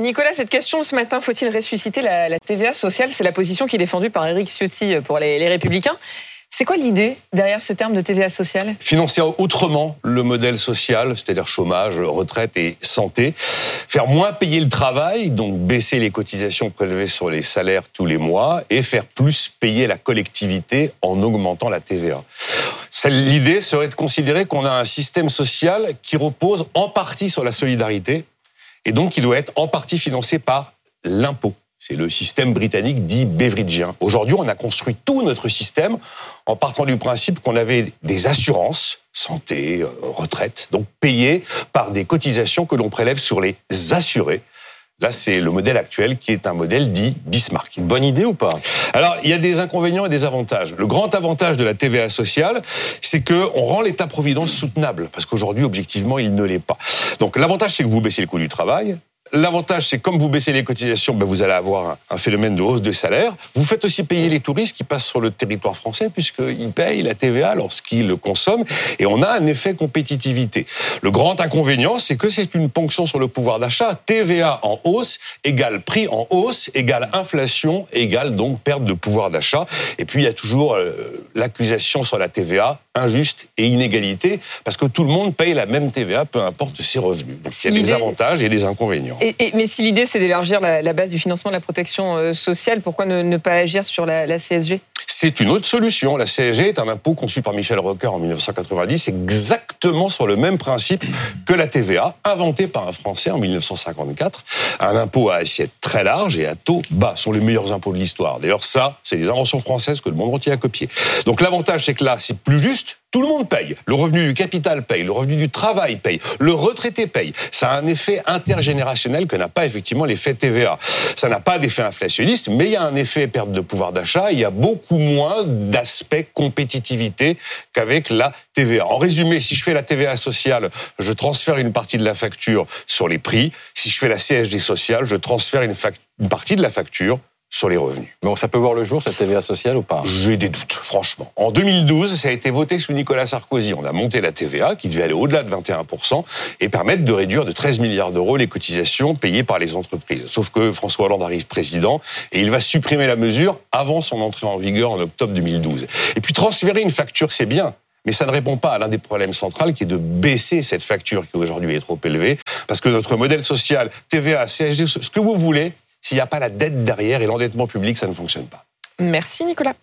Nicolas, cette question ce matin, faut-il ressusciter la, TVA sociale? C'est la position qui est défendue par Éric Ciotti pour les, les Républicains. C'est quoi l'idée derrière ce terme de TVA sociale? Financer autrement le modèle social, c'est-à-dire chômage, retraite et santé. Faire moins payer le travail, donc baisser les cotisations prélevées sur les salaires tous les mois et faire plus payer la collectivité en augmentant la TVA. L'idée serait de considérer qu'on a un système social qui repose en partie sur la solidarité et donc qui doit être en partie financé par l'impôt. C'est le système britannique dit beveridgien. Aujourd'hui, on a construit tout notre système en partant du principe qu'on avait des assurances, santé, euh, retraite, donc payées par des cotisations que l'on prélève sur les assurés. Là, c'est le modèle actuel qui est un modèle dit Bismarck. Une bonne idée ou pas? Alors, il y a des inconvénients et des avantages. Le grand avantage de la TVA sociale, c'est que on rend l'État-providence soutenable, parce qu'aujourd'hui, objectivement, il ne l'est pas. Donc, l'avantage, c'est que vous baissez le coût du travail. L'avantage, c'est comme vous baissez les cotisations, ben vous allez avoir un, phénomène de hausse de salaire. Vous faites aussi payer les touristes qui passent sur le territoire français, puisqu'ils payent la TVA lorsqu'ils le consomment, et on a un effet compétitivité. Le grand inconvénient, c'est que c'est une ponction sur le pouvoir d'achat. TVA en hausse égale prix en hausse égale inflation égale donc perte de pouvoir d'achat. Et puis il y a toujours euh, l'accusation sur la TVA injuste et inégalité, parce que tout le monde paye la même TVA, peu importe ses revenus. Donc il y a des avantages et des inconvénients. Et, mais si l'idée c'est d'élargir la, base du financement de la protection euh, sociale, pourquoi ne, pas agir sur la, CSG c'est une autre solution. La CSG est un impôt conçu par Michel Rocard en 1990, exactement sur le même principe que la TVA, inventé par un Français en 1954. Un impôt à assiette très large et à taux bas sont les meilleurs impôts de l'histoire. D'ailleurs, ça, c'est des inventions françaises que le monde entier a copiées. Donc l'avantage, c'est que là, c'est plus juste tout le monde paye. Le revenu du capital paye, le revenu du travail paye, le retraité paye. Ça a un effet intergénérationnel que n'a pas effectivement l'effet TVA. Ça n'a pas d'effet inflationniste, mais il y a un effet perte de pouvoir d'achat. Il y a beaucoup moins d'aspect compétitivité qu'avec la TVA. En résumé, si je fais la TVA sociale, je transfère une partie de la facture sur les prix. Si je fais la CSG sociale, je transfère une, une partie de la facture sur les revenus. Bon, ça peut voir le jour, cette TVA sociale ou pas? J'ai des doutes, franchement. En 2012, ça a été voté sous Nicolas Sarkozy. On a monté la TVA, qui devait aller au-delà de 21%, et permettre de réduire de 13 milliards d'euros les cotisations payées par les entreprises. Sauf que François Hollande arrive président, et il va supprimer la mesure avant son entrée en vigueur en octobre 2012. Et puis transférer une facture, c'est bien. Mais ça ne répond pas à l'un des problèmes centraux qui est de baisser cette facture qui aujourd'hui est trop élevée. Parce que notre modèle social, TVA, CSG, ce que vous voulez, s'il n'y a pas la dette derrière et l'endettement public, ça ne fonctionne pas. Merci Nicolas.